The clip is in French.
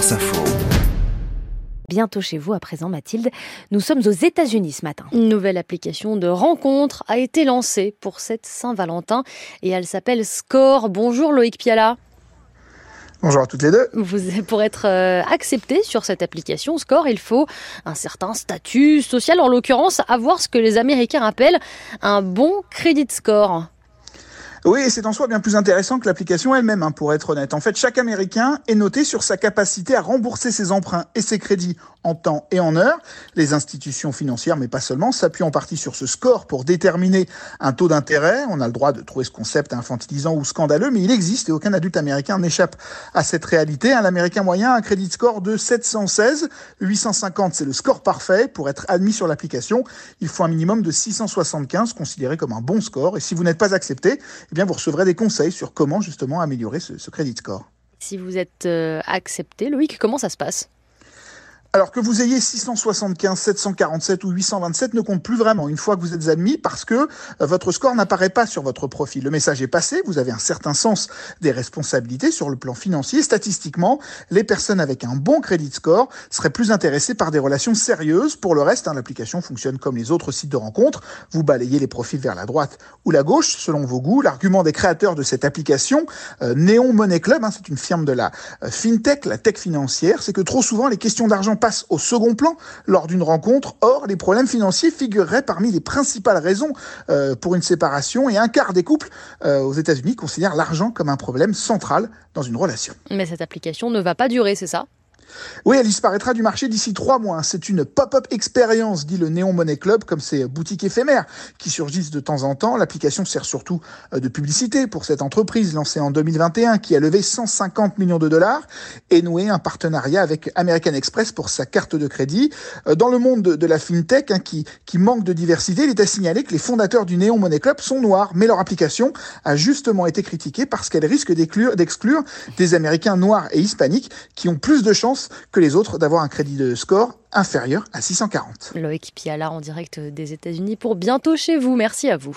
France Info. Bientôt chez vous à présent, Mathilde. Nous sommes aux États-Unis ce matin. Une nouvelle application de rencontre a été lancée pour cette Saint-Valentin et elle s'appelle Score. Bonjour Loïc Piala. Bonjour à toutes les deux. Vous, pour être euh, accepté sur cette application Score, il faut un certain statut social, en l'occurrence avoir ce que les Américains appellent un bon crédit score. Oui, c'est en soi bien plus intéressant que l'application elle-même, hein, pour être honnête. En fait, chaque Américain est noté sur sa capacité à rembourser ses emprunts et ses crédits en temps et en heure. Les institutions financières, mais pas seulement, s'appuient en partie sur ce score pour déterminer un taux d'intérêt. On a le droit de trouver ce concept infantilisant ou scandaleux, mais il existe et aucun adulte américain n'échappe à cette réalité. Un Américain moyen a un crédit score de 716. 850, c'est le score parfait. Pour être admis sur l'application, il faut un minimum de 675, considéré comme un bon score. Et si vous n'êtes pas accepté, eh bien, vous recevrez des conseils sur comment justement améliorer ce, ce crédit score. Si vous êtes euh, accepté, Loïc, comment ça se passe? Alors que vous ayez 675, 747 ou 827 ne compte plus vraiment une fois que vous êtes admis parce que euh, votre score n'apparaît pas sur votre profil. Le message est passé, vous avez un certain sens des responsabilités sur le plan financier. Statistiquement, les personnes avec un bon crédit score seraient plus intéressées par des relations sérieuses. Pour le reste, hein, l'application fonctionne comme les autres sites de rencontres. Vous balayez les profils vers la droite ou la gauche selon vos goûts. L'argument des créateurs de cette application, euh, Néon Money Club, hein, c'est une firme de la euh, fintech, la tech financière, c'est que trop souvent les questions d'argent passe au second plan lors d'une rencontre. Or, les problèmes financiers figureraient parmi les principales raisons euh, pour une séparation et un quart des couples euh, aux États-Unis considèrent l'argent comme un problème central dans une relation. Mais cette application ne va pas durer, c'est ça? Oui, elle disparaîtra du marché d'ici trois mois. C'est une pop-up expérience, dit le Néon Money Club, comme ces boutiques éphémères qui surgissent de temps en temps. L'application sert surtout euh, de publicité pour cette entreprise lancée en 2021 qui a levé 150 millions de dollars et noué un partenariat avec American Express pour sa carte de crédit. Euh, dans le monde de la fintech hein, qui, qui manque de diversité, il est à signaler que les fondateurs du Néon Money Club sont noirs, mais leur application a justement été critiquée parce qu'elle risque d'exclure des Américains noirs et hispaniques qui ont plus de chances que les autres d'avoir un crédit de score inférieur à 640. Loïc Piala en direct des États-Unis pour bientôt chez vous. Merci à vous.